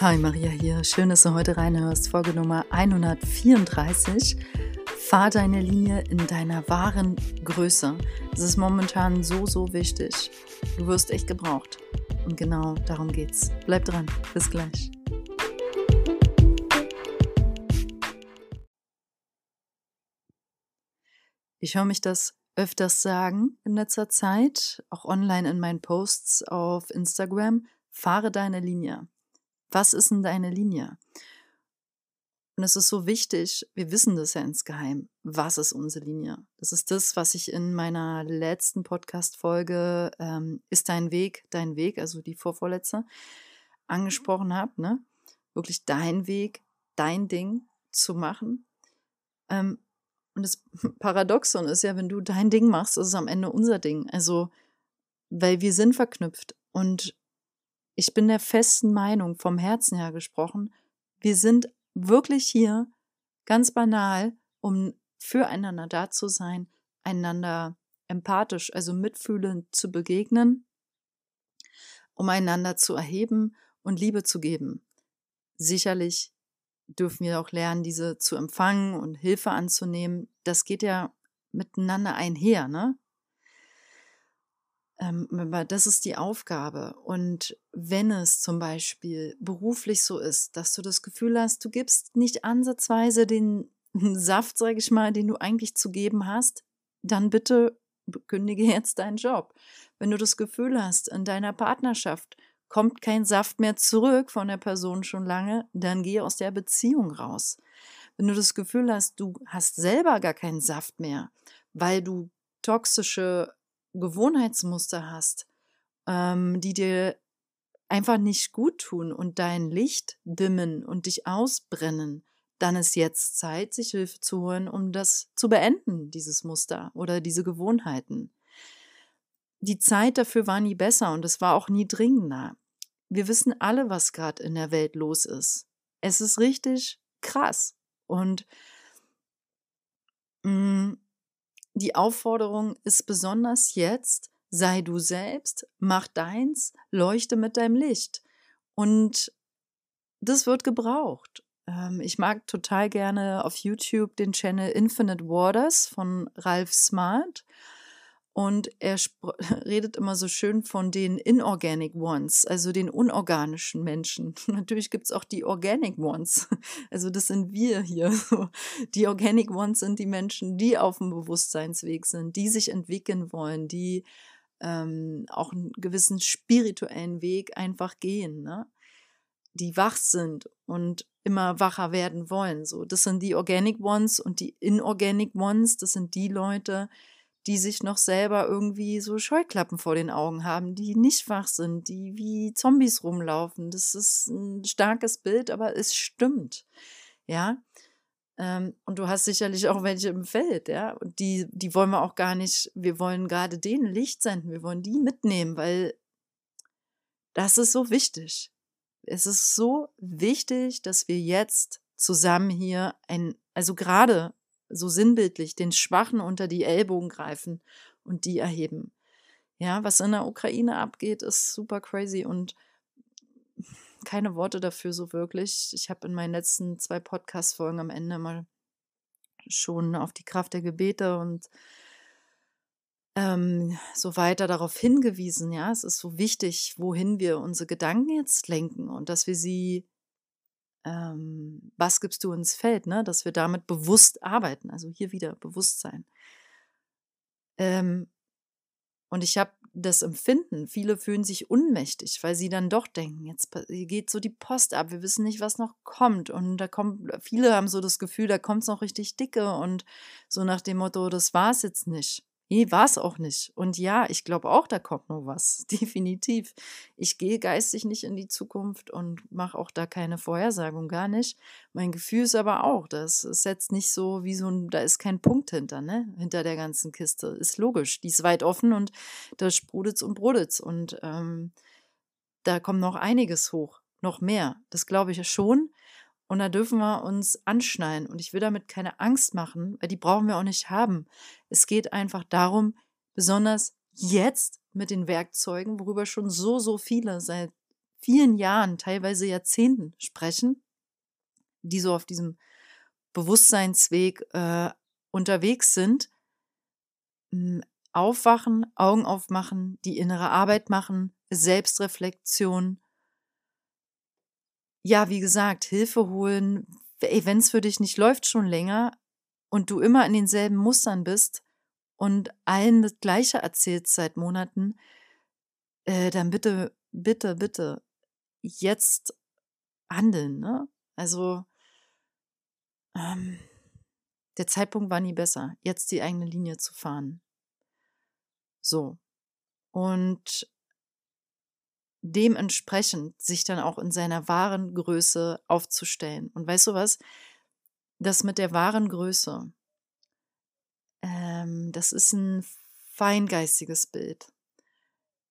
Hi Maria hier, schön, dass du heute reinhörst. Folge Nummer 134. Fahr deine Linie in deiner wahren Größe. Das ist momentan so, so wichtig. Du wirst echt gebraucht. Und genau darum geht's. Bleib dran. Bis gleich. Ich höre mich das öfters sagen in letzter Zeit, auch online in meinen Posts auf Instagram. Fahre deine Linie. Was ist denn deine Linie? Und es ist so wichtig, wir wissen das ja insgeheim, was ist unsere Linie? Das ist das, was ich in meiner letzten Podcast-Folge ähm, Ist dein Weg, dein Weg, also die vorvorletzte, angesprochen habe, ne? Wirklich dein Weg, dein Ding zu machen. Ähm, und das Paradoxon ist ja, wenn du dein Ding machst, ist es am Ende unser Ding. Also, weil wir sind verknüpft. Und ich bin der festen Meinung, vom Herzen her gesprochen, wir sind wirklich hier ganz banal, um füreinander da zu sein, einander empathisch, also mitfühlend zu begegnen, um einander zu erheben und Liebe zu geben. Sicherlich dürfen wir auch lernen, diese zu empfangen und Hilfe anzunehmen. Das geht ja miteinander einher, ne? Ähm, das ist die Aufgabe. Und wenn es zum Beispiel beruflich so ist, dass du das Gefühl hast, du gibst nicht ansatzweise den Saft, sage ich mal, den du eigentlich zu geben hast, dann bitte kündige jetzt deinen Job. Wenn du das Gefühl hast, in deiner Partnerschaft kommt kein Saft mehr zurück von der Person schon lange, dann geh aus der Beziehung raus. Wenn du das Gefühl hast, du hast selber gar keinen Saft mehr, weil du toxische Gewohnheitsmuster hast, ähm, die dir einfach nicht gut tun und dein Licht dimmen und dich ausbrennen, dann ist jetzt Zeit, sich Hilfe zu holen, um das zu beenden, dieses Muster oder diese Gewohnheiten. Die Zeit dafür war nie besser und es war auch nie dringender. Wir wissen alle, was gerade in der Welt los ist. Es ist richtig krass. Und mh, mm, die Aufforderung ist besonders jetzt, sei du selbst, mach deins, leuchte mit deinem Licht. Und das wird gebraucht. Ähm, ich mag total gerne auf YouTube den Channel Infinite Waters von Ralph Smart. Und er redet immer so schön von den Inorganic Ones, also den unorganischen Menschen. Natürlich gibt es auch die Organic Ones. Also das sind wir hier. Die Organic Ones sind die Menschen, die auf dem Bewusstseinsweg sind, die sich entwickeln wollen, die ähm, auch einen gewissen spirituellen Weg einfach gehen, ne? die wach sind und immer wacher werden wollen. So, das sind die Organic Ones und die Inorganic Ones, das sind die Leute, die die sich noch selber irgendwie so Scheuklappen vor den Augen haben, die nicht wach sind, die wie Zombies rumlaufen. Das ist ein starkes Bild, aber es stimmt. Ja. Ähm, und du hast sicherlich auch welche im Feld, ja. Und die, die wollen wir auch gar nicht, wir wollen gerade denen Licht senden, wir wollen die mitnehmen, weil das ist so wichtig. Es ist so wichtig, dass wir jetzt zusammen hier ein, also gerade so sinnbildlich, den Schwachen unter die Ellbogen greifen und die erheben. Ja, was in der Ukraine abgeht, ist super crazy und keine Worte dafür so wirklich. Ich habe in meinen letzten zwei Podcast-Folgen am Ende mal schon auf die Kraft der Gebete und ähm, so weiter darauf hingewiesen. Ja, es ist so wichtig, wohin wir unsere Gedanken jetzt lenken und dass wir sie ähm, was gibst du ins Feld, ne? dass wir damit bewusst arbeiten. Also hier wieder Bewusstsein. Ähm, und ich habe das Empfinden, viele fühlen sich unmächtig, weil sie dann doch denken, jetzt geht so die Post ab, wir wissen nicht, was noch kommt. Und da kommt, viele haben so das Gefühl, da kommt es noch richtig dicke und so nach dem Motto, das war es jetzt nicht. Nee, war es auch nicht. Und ja, ich glaube auch, da kommt noch was. Definitiv. Ich gehe geistig nicht in die Zukunft und mache auch da keine Vorhersagung, gar nicht. Mein Gefühl ist aber auch, das ist jetzt nicht so wie so ein, da ist kein Punkt hinter, ne? Hinter der ganzen Kiste. Ist logisch. Die ist weit offen und da sprudelt's und brodelt's. Und ähm, da kommt noch einiges hoch. Noch mehr. Das glaube ich schon. Und da dürfen wir uns anschnallen. Und ich will damit keine Angst machen, weil die brauchen wir auch nicht haben. Es geht einfach darum, besonders jetzt mit den Werkzeugen, worüber schon so, so viele seit vielen Jahren, teilweise Jahrzehnten sprechen, die so auf diesem Bewusstseinsweg äh, unterwegs sind, aufwachen, Augen aufmachen, die innere Arbeit machen, Selbstreflexion. Ja, wie gesagt, Hilfe holen, wenn es für dich nicht läuft schon länger und du immer in denselben Mustern bist und allen das Gleiche erzählst seit Monaten, äh, dann bitte, bitte, bitte jetzt handeln. Ne? Also ähm, der Zeitpunkt war nie besser, jetzt die eigene Linie zu fahren. So. Und dementsprechend sich dann auch in seiner wahren Größe aufzustellen. Und weißt du was? Das mit der wahren Größe, ähm, das ist ein feingeistiges Bild.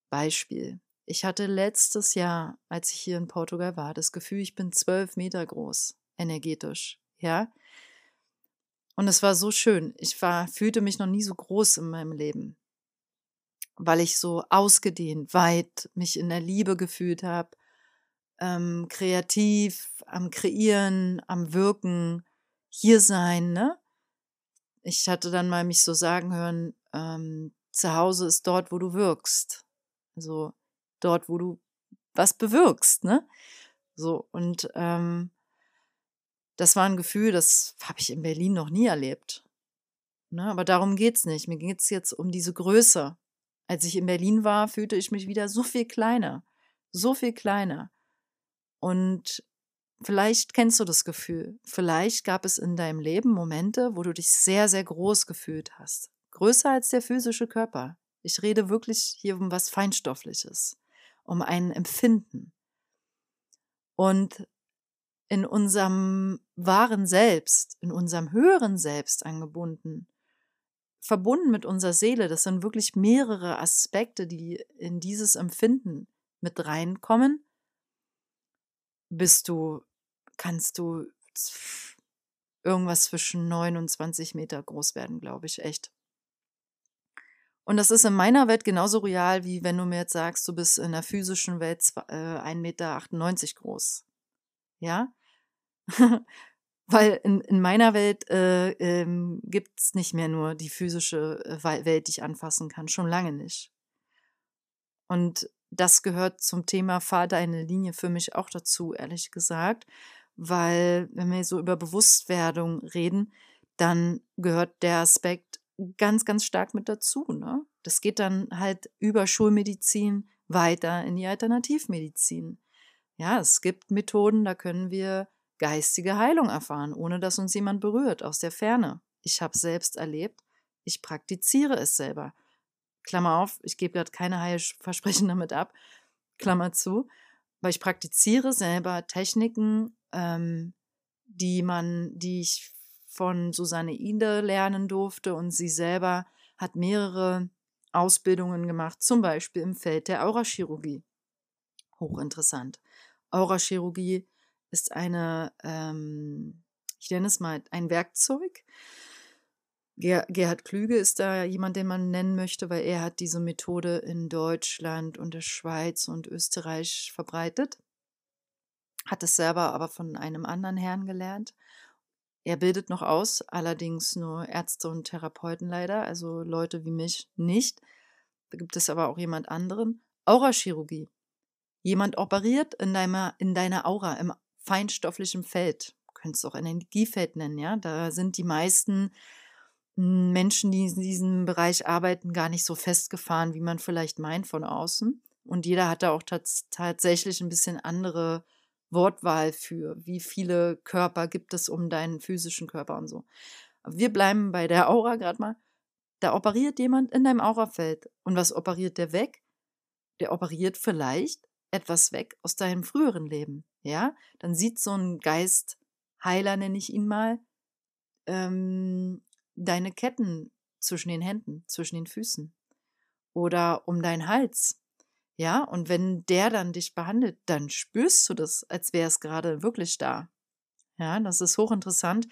Beispiel. Ich hatte letztes Jahr, als ich hier in Portugal war, das Gefühl, ich bin zwölf Meter groß, energetisch. Ja. Und es war so schön. Ich war, fühlte mich noch nie so groß in meinem Leben weil ich so ausgedehnt, weit mich in der Liebe gefühlt habe, ähm, kreativ, am Kreieren, am Wirken, hier sein, ne? Ich hatte dann mal mich so sagen hören, ähm, zu Hause ist dort, wo du wirkst. Also dort, wo du was bewirkst, ne? So, und ähm, das war ein Gefühl, das habe ich in Berlin noch nie erlebt. Ne? Aber darum geht's nicht. Mir geht's jetzt um diese Größe. Als ich in Berlin war, fühlte ich mich wieder so viel kleiner, so viel kleiner. Und vielleicht kennst du das Gefühl. Vielleicht gab es in deinem Leben Momente, wo du dich sehr, sehr groß gefühlt hast. Größer als der physische Körper. Ich rede wirklich hier um was Feinstoffliches, um ein Empfinden. Und in unserem wahren Selbst, in unserem höheren Selbst angebunden, verbunden mit unserer Seele. Das sind wirklich mehrere Aspekte, die in dieses Empfinden mit reinkommen. Bist du, kannst du irgendwas zwischen 9 und 20 Meter groß werden, glaube ich, echt. Und das ist in meiner Welt genauso real, wie wenn du mir jetzt sagst, du bist in der physischen Welt 1,98 Meter groß. Ja? Weil in, in meiner Welt äh, ähm, gibt es nicht mehr nur die physische äh, Welt, die ich anfassen kann. Schon lange nicht. Und das gehört zum Thema Fahr deine Linie für mich auch dazu, ehrlich gesagt. Weil, wenn wir so über Bewusstwerdung reden, dann gehört der Aspekt ganz, ganz stark mit dazu. Ne? Das geht dann halt über Schulmedizin weiter in die Alternativmedizin. Ja, es gibt Methoden, da können wir geistige Heilung erfahren, ohne dass uns jemand berührt, aus der Ferne. Ich habe es selbst erlebt, ich praktiziere es selber. Klammer auf, ich gebe gerade keine Heilversprechen damit ab, Klammer zu, weil ich praktiziere selber Techniken, ähm, die man, die ich von Susanne Ide lernen durfte und sie selber hat mehrere Ausbildungen gemacht, zum Beispiel im Feld der Aurachirurgie. Hochinteressant. Aurachirurgie ist eine, ähm, ich nenne es mal ein Werkzeug. Ger Gerhard Klüge ist da jemand, den man nennen möchte, weil er hat diese Methode in Deutschland und der Schweiz und Österreich verbreitet. Hat es selber aber von einem anderen Herrn gelernt. Er bildet noch aus, allerdings nur Ärzte und Therapeuten leider, also Leute wie mich nicht. Da gibt es aber auch jemand anderen. Aurachirurgie. Jemand operiert in deiner, in deiner Aura, im feinstofflichem Feld. Du könntest es auch Energiefeld nennen, ja. Da sind die meisten hm, Menschen, die in diesem Bereich arbeiten, gar nicht so festgefahren, wie man vielleicht meint von außen. Und jeder hat da auch tats tatsächlich ein bisschen andere Wortwahl für, wie viele Körper gibt es um deinen physischen Körper und so. Wir bleiben bei der Aura gerade mal. Da operiert jemand in deinem Aurafeld. Und was operiert der weg? Der operiert vielleicht etwas weg aus deinem früheren Leben, ja, dann sieht so ein Geistheiler, nenne ich ihn mal, ähm, deine Ketten zwischen den Händen, zwischen den Füßen oder um deinen Hals. Ja, und wenn der dann dich behandelt, dann spürst du das, als wäre es gerade wirklich da. Ja, das ist hochinteressant.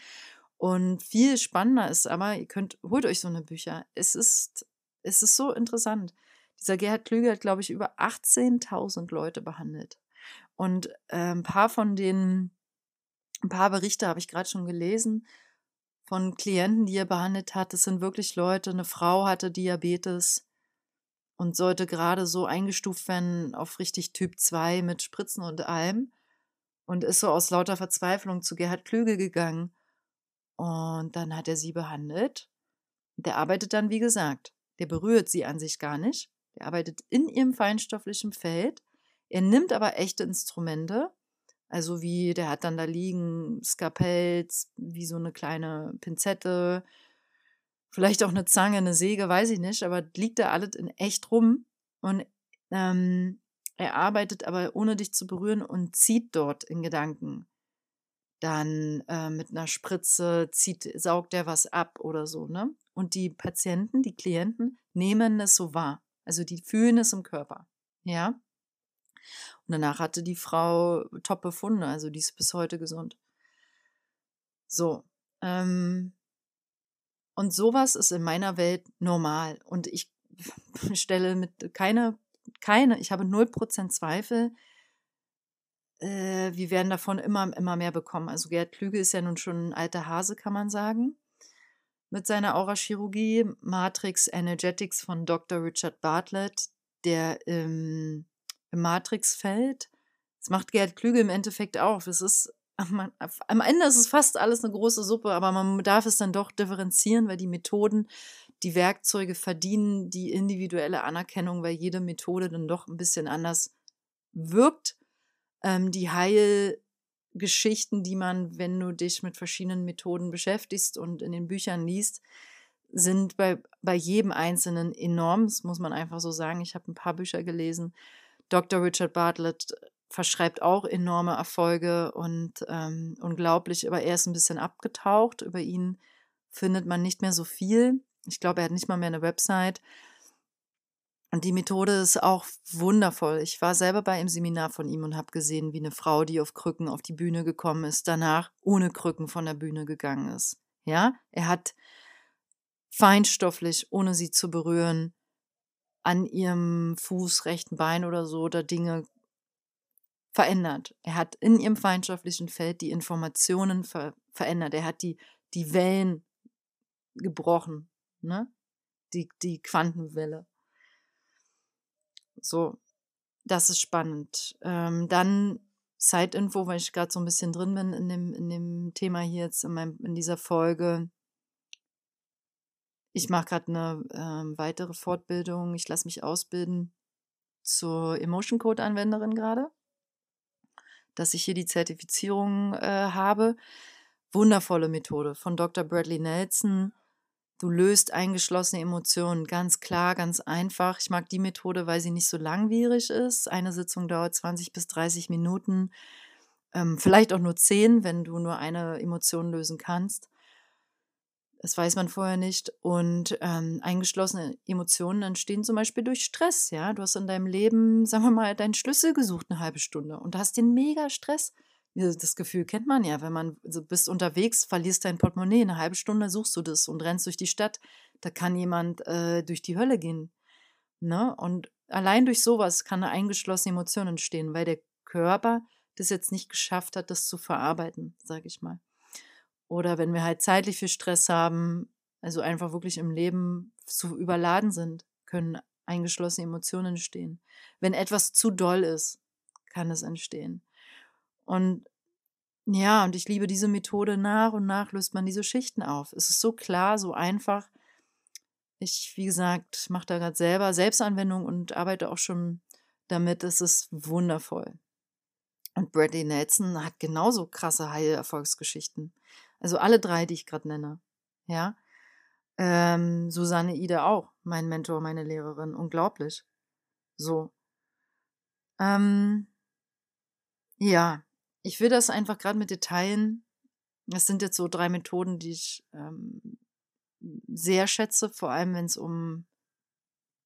Und viel spannender ist aber, ihr könnt, holt euch so eine Bücher. Es ist, es ist so interessant. Dieser Gerhard Klüger hat, glaube ich, über 18.000 Leute behandelt. Und äh, ein paar von den, ein paar Berichte habe ich gerade schon gelesen von Klienten, die er behandelt hat. Das sind wirklich Leute, eine Frau hatte Diabetes und sollte gerade so eingestuft werden auf richtig Typ 2 mit Spritzen und allem und ist so aus lauter Verzweiflung zu Gerhard Klüge gegangen. Und dann hat er sie behandelt. Der arbeitet dann, wie gesagt, der berührt sie an sich gar nicht. Der arbeitet in ihrem feinstofflichen Feld. Er nimmt aber echte Instrumente, also wie, der hat dann da liegen Skapells, wie so eine kleine Pinzette, vielleicht auch eine Zange, eine Säge, weiß ich nicht, aber liegt da alles in echt rum. Und ähm, er arbeitet aber ohne dich zu berühren und zieht dort in Gedanken. Dann äh, mit einer Spritze zieht, saugt er was ab oder so, ne? Und die Patienten, die Klienten nehmen es so wahr. Also die fühlen es im Körper. Ja. Und danach hatte die Frau top Befunde, also die ist bis heute gesund. So. Ähm, und sowas ist in meiner Welt normal. Und ich stelle mit keine, keine, ich habe 0% Zweifel, äh, wir werden davon immer, immer mehr bekommen. Also Gerd Klüge ist ja nun schon ein alter Hase, kann man sagen. Mit seiner Aurachirurgie, Matrix Energetics von Dr. Richard Bartlett, der im, im Matrixfeld, das macht Gerd Klüge im Endeffekt auch. Es ist am Ende ist es fast alles eine große Suppe, aber man darf es dann doch differenzieren, weil die Methoden, die Werkzeuge verdienen die individuelle Anerkennung, weil jede Methode dann doch ein bisschen anders wirkt. Ähm, die Heilgeschichten, die man, wenn du dich mit verschiedenen Methoden beschäftigst und in den Büchern liest, sind bei, bei jedem Einzelnen enorm. Das muss man einfach so sagen. Ich habe ein paar Bücher gelesen. Dr. Richard Bartlett verschreibt auch enorme Erfolge und ähm, unglaublich, aber er ist ein bisschen abgetaucht. Über ihn findet man nicht mehr so viel. Ich glaube, er hat nicht mal mehr eine Website. Und die Methode ist auch wundervoll. Ich war selber bei einem Seminar von ihm und habe gesehen, wie eine Frau, die auf Krücken auf die Bühne gekommen ist, danach ohne Krücken von der Bühne gegangen ist. Ja, er hat feinstofflich, ohne sie zu berühren, an ihrem Fuß, rechten Bein oder so, da Dinge verändert. Er hat in ihrem feindschaftlichen Feld die Informationen ver verändert. Er hat die, die Wellen gebrochen, ne? Die, die Quantenwelle. So, das ist spannend. Ähm, dann Zeitinfo, weil ich gerade so ein bisschen drin bin in dem, in dem Thema hier jetzt in, meinem, in dieser Folge. Ich mache gerade eine ähm, weitere Fortbildung. Ich lasse mich ausbilden zur Emotion Code Anwenderin gerade dass ich hier die Zertifizierung äh, habe. Wundervolle Methode von Dr. Bradley Nelson. Du löst eingeschlossene Emotionen ganz klar, ganz einfach. Ich mag die Methode, weil sie nicht so langwierig ist. Eine Sitzung dauert 20 bis 30 Minuten, ähm, vielleicht auch nur 10, wenn du nur eine Emotion lösen kannst. Das weiß man vorher nicht. Und ähm, eingeschlossene Emotionen entstehen zum Beispiel durch Stress. Ja, du hast in deinem Leben, sagen wir mal, deinen Schlüssel gesucht eine halbe Stunde und hast den mega Stress. Das Gefühl kennt man ja, wenn man also bist unterwegs, verlierst dein Portemonnaie, eine halbe Stunde suchst du das und rennst durch die Stadt. Da kann jemand äh, durch die Hölle gehen. Ne? Und allein durch sowas kann eine eingeschlossene Emotion entstehen, weil der Körper das jetzt nicht geschafft hat, das zu verarbeiten, sage ich mal. Oder wenn wir halt zeitlich viel Stress haben, also einfach wirklich im Leben zu überladen sind, können eingeschlossene Emotionen entstehen. Wenn etwas zu doll ist, kann es entstehen. Und ja, und ich liebe diese Methode. Nach und nach löst man diese Schichten auf. Es ist so klar, so einfach. Ich, wie gesagt, mache da gerade selber Selbstanwendung und arbeite auch schon damit. Es ist wundervoll. Und Bradley Nelson hat genauso krasse Heilerfolgsgeschichten. Also alle drei, die ich gerade nenne. Ja. Ähm, Susanne Ide auch, mein Mentor, meine Lehrerin. Unglaublich. So. Ähm, ja, ich will das einfach gerade mit teilen. Es sind jetzt so drei Methoden, die ich ähm, sehr schätze, vor allem wenn es um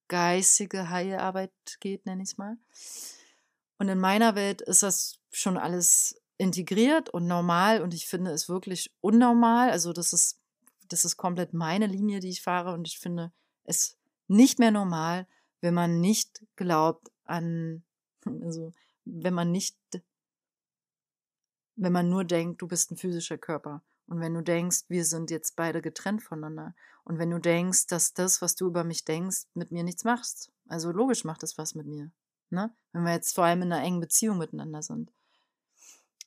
geistige Heilarbeit geht, nenne ich es mal. Und in meiner Welt ist das schon alles integriert und normal und ich finde es wirklich unnormal. Also das ist, das ist komplett meine Linie, die ich fahre und ich finde es nicht mehr normal, wenn man nicht glaubt an, also wenn man nicht, wenn man nur denkt, du bist ein physischer Körper. Und wenn du denkst, wir sind jetzt beide getrennt voneinander. Und wenn du denkst, dass das, was du über mich denkst, mit mir nichts machst. Also logisch macht das was mit mir. Ne? Wenn wir jetzt vor allem in einer engen Beziehung miteinander sind.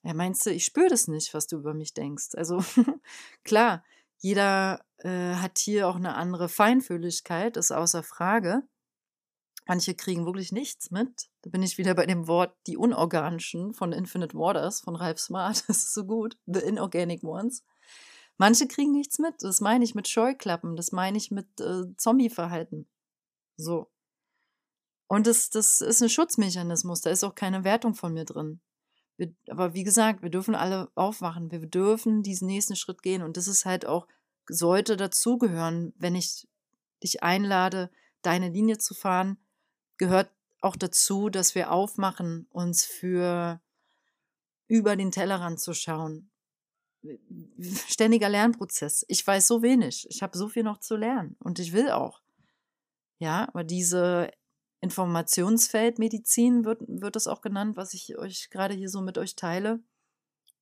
Ja, meinst du, ich spüre das nicht, was du über mich denkst? Also klar, jeder äh, hat hier auch eine andere Feinfühligkeit, ist außer Frage. Manche kriegen wirklich nichts mit. Da bin ich wieder bei dem Wort die unorganischen von Infinite Waters von Ralph Smart. Das ist so gut. The inorganic ones. Manche kriegen nichts mit. Das meine ich mit Scheuklappen. Das meine ich mit äh, Zombie-Verhalten. So. Und das, das ist ein Schutzmechanismus. Da ist auch keine Wertung von mir drin. Wir, aber wie gesagt, wir dürfen alle aufwachen. Wir dürfen diesen nächsten Schritt gehen. Und das ist halt auch, sollte dazugehören, wenn ich dich einlade, deine Linie zu fahren, gehört auch dazu, dass wir aufmachen, uns für über den Tellerrand zu schauen. Ständiger Lernprozess. Ich weiß so wenig. Ich habe so viel noch zu lernen und ich will auch. Ja, aber diese Informationsfeldmedizin wird, wird das auch genannt, was ich euch gerade hier so mit euch teile.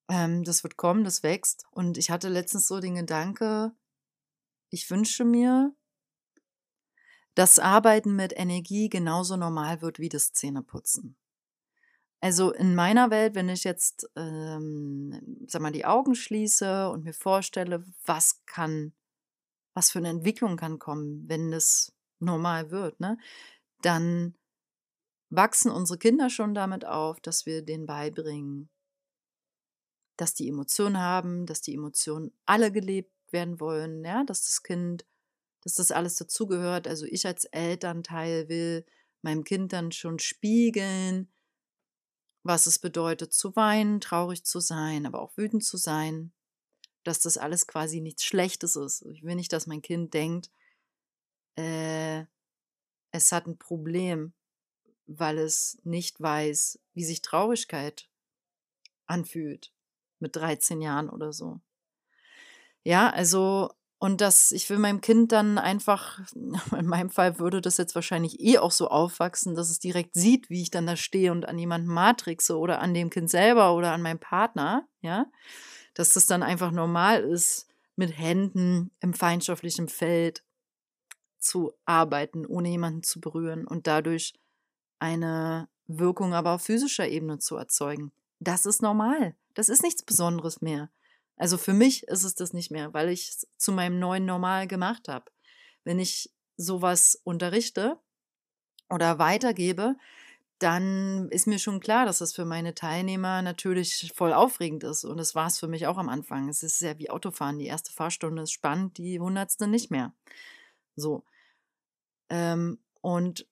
Ähm, das wird kommen, das wächst. Und ich hatte letztens so den Gedanke, ich wünsche mir, dass Arbeiten mit Energie genauso normal wird wie das Zähneputzen. Also in meiner Welt, wenn ich jetzt, ähm, sag mal, die Augen schließe und mir vorstelle, was kann, was für eine Entwicklung kann kommen, wenn das normal wird, ne? Dann wachsen unsere Kinder schon damit auf, dass wir denen beibringen, dass die Emotionen haben, dass die Emotionen alle gelebt werden wollen, ja, dass das Kind, dass das alles dazugehört. Also ich als Elternteil will meinem Kind dann schon spiegeln, was es bedeutet zu weinen, traurig zu sein, aber auch wütend zu sein, dass das alles quasi nichts Schlechtes ist. Ich will nicht, dass mein Kind denkt, äh, es hat ein Problem, weil es nicht weiß, wie sich Traurigkeit anfühlt mit 13 Jahren oder so. Ja, also und das, ich will meinem Kind dann einfach, in meinem Fall würde das jetzt wahrscheinlich eh auch so aufwachsen, dass es direkt sieht, wie ich dann da stehe und an jemanden matrixe oder an dem Kind selber oder an meinem Partner, ja, dass das dann einfach normal ist, mit Händen im feindschaftlichen Feld zu arbeiten, ohne jemanden zu berühren und dadurch eine Wirkung aber auf physischer Ebene zu erzeugen. Das ist normal. Das ist nichts Besonderes mehr. Also für mich ist es das nicht mehr, weil ich es zu meinem neuen Normal gemacht habe. Wenn ich sowas unterrichte oder weitergebe, dann ist mir schon klar, dass das für meine Teilnehmer natürlich voll aufregend ist. Und das war es für mich auch am Anfang. Es ist ja wie Autofahren. Die erste Fahrstunde ist spannend, die hundertste nicht mehr. So. Ähm, und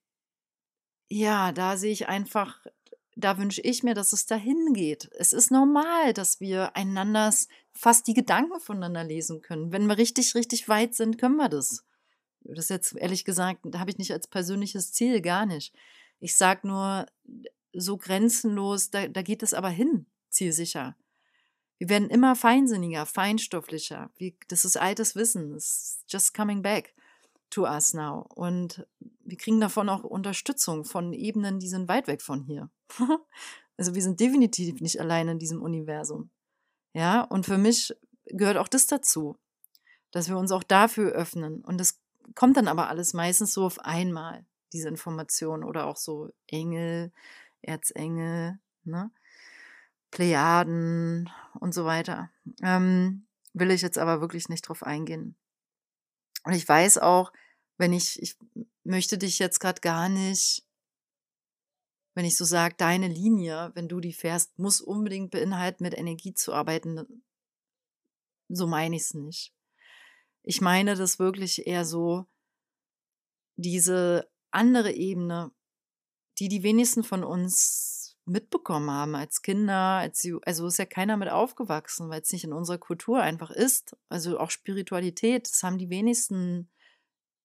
ja, da sehe ich einfach, da wünsche ich mir, dass es dahin geht. Es ist normal, dass wir einander fast die Gedanken voneinander lesen können. Wenn wir richtig, richtig weit sind, können wir das. Das jetzt ehrlich gesagt, da habe ich nicht als persönliches Ziel, gar nicht. Ich sage nur, so grenzenlos, da, da geht es aber hin, zielsicher. Wir werden immer feinsinniger, feinstofflicher. Wie, das ist altes Wissen. It's just coming back to us now. Und wir kriegen davon auch Unterstützung von Ebenen, die sind weit weg von hier. also wir sind definitiv nicht allein in diesem Universum. Ja, und für mich gehört auch das dazu, dass wir uns auch dafür öffnen. Und das kommt dann aber alles meistens so auf einmal, diese Information oder auch so Engel, Erzengel, ne? Plejaden und so weiter. Ähm, will ich jetzt aber wirklich nicht drauf eingehen. Und ich weiß auch, wenn ich, ich möchte dich jetzt gerade gar nicht, wenn ich so sage, deine Linie, wenn du die fährst, muss unbedingt beinhalten, mit Energie zu arbeiten. So meine ich es nicht. Ich meine das wirklich eher so, diese andere Ebene, die die wenigsten von uns mitbekommen haben als Kinder, als also ist ja keiner mit aufgewachsen, weil es nicht in unserer Kultur einfach ist. Also auch Spiritualität, das haben die wenigsten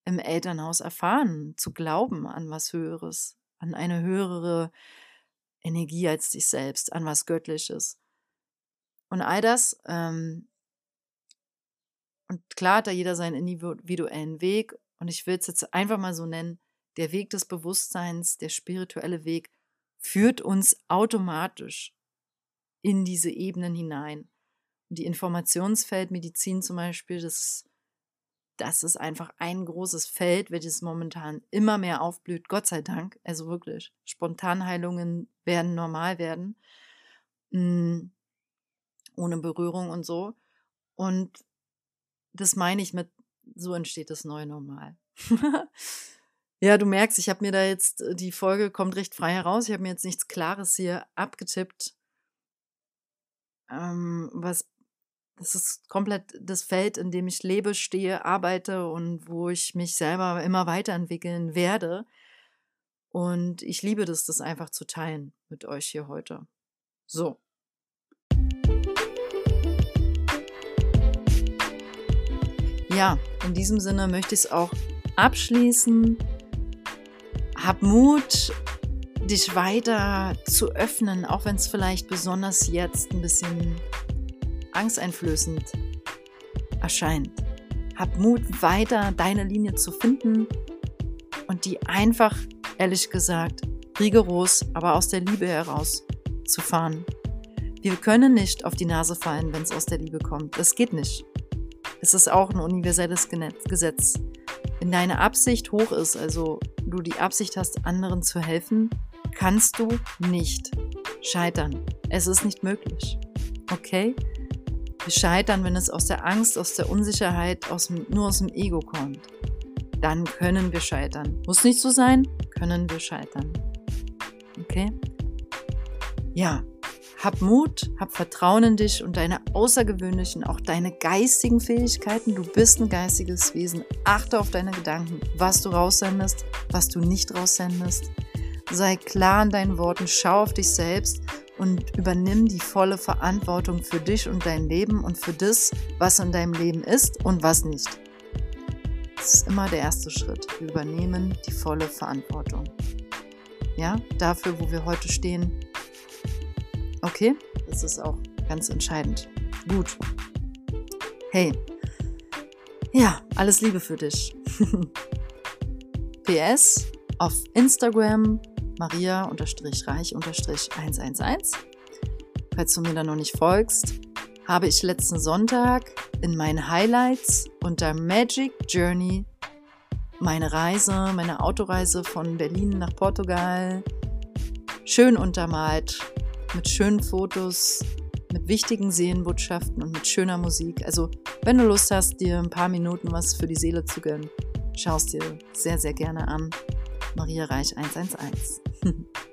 im Elternhaus erfahren, zu glauben an was Höheres, an eine höhere Energie als dich selbst, an was Göttliches. Und all das, ähm, und klar hat da jeder seinen individuellen Weg, und ich will es jetzt einfach mal so nennen, der Weg des Bewusstseins, der spirituelle Weg, führt uns automatisch in diese Ebenen hinein. die Informationsfeldmedizin zum Beispiel, das ist, das ist einfach ein großes Feld, welches momentan immer mehr aufblüht, Gott sei Dank. Also wirklich, Spontanheilungen werden normal werden, mm, ohne Berührung und so. Und das meine ich mit, so entsteht das neue Normal. ja, du merkst, ich habe mir da jetzt, äh, die Folge kommt recht frei heraus. Ich habe mir jetzt nichts Klares hier abgetippt. Ähm, was, das ist komplett das Feld, in dem ich lebe, stehe, arbeite und wo ich mich selber immer weiterentwickeln werde. Und ich liebe das, das einfach zu teilen mit euch hier heute. So. Ja, in diesem Sinne möchte ich es auch abschließen. Hab Mut, dich weiter zu öffnen, auch wenn es vielleicht besonders jetzt ein bisschen angsteinflößend erscheint. Hab Mut, weiter deine Linie zu finden und die einfach, ehrlich gesagt, rigoros, aber aus der Liebe heraus zu fahren. Wir können nicht auf die Nase fallen, wenn es aus der Liebe kommt. Das geht nicht. Es ist auch ein universelles Gesetz. Wenn deine Absicht hoch ist, also du die Absicht hast, anderen zu helfen, kannst du nicht scheitern. Es ist nicht möglich. Okay? Wir scheitern, wenn es aus der Angst, aus der Unsicherheit, aus dem, nur aus dem Ego kommt. Dann können wir scheitern. Muss nicht so sein, können wir scheitern. Okay? Ja, hab Mut, hab Vertrauen in dich und deine außergewöhnlichen, auch deine geistigen Fähigkeiten. Du bist ein geistiges Wesen. Achte auf deine Gedanken, was du raussendest, was du nicht raussendest. Sei klar in deinen Worten, schau auf dich selbst und übernimm die volle Verantwortung für dich und dein Leben und für das, was in deinem Leben ist und was nicht. Das ist immer der erste Schritt. Wir übernehmen die volle Verantwortung. Ja, dafür, wo wir heute stehen, Okay, das ist auch ganz entscheidend. Gut. Hey, ja, alles Liebe für dich. PS auf Instagram maria-reich-111. Falls du mir da noch nicht folgst, habe ich letzten Sonntag in meinen Highlights unter Magic Journey meine Reise, meine Autoreise von Berlin nach Portugal schön untermalt mit schönen Fotos, mit wichtigen Seelenbotschaften und mit schöner Musik. Also, wenn du Lust hast, dir ein paar Minuten was für die Seele zu gönnen, schau es dir sehr, sehr gerne an. Maria Reich 111.